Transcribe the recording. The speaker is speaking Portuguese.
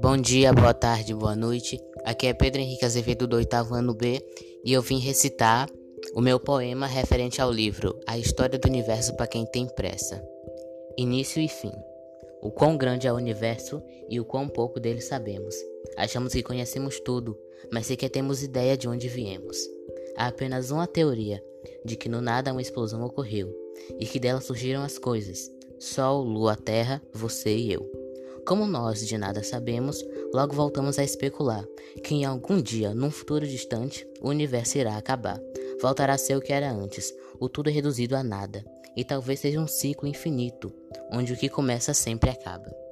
Bom dia, boa tarde, boa noite. Aqui é Pedro Henrique Azevedo do oitavo ano B e eu vim recitar o meu poema referente ao livro A História do Universo para quem tem pressa. Início e fim. O quão grande é o universo e o quão pouco dele sabemos. Achamos que conhecemos tudo, mas sequer temos ideia de onde viemos. Há apenas uma teoria de que no nada uma explosão ocorreu e que dela surgiram as coisas: Sol, Lua, Terra, você e eu. Como nós de nada sabemos, logo voltamos a especular que em algum dia, num futuro distante, o universo irá acabar. Voltará a ser o que era antes, o tudo é reduzido a nada, e talvez seja um ciclo infinito, onde o que começa sempre acaba.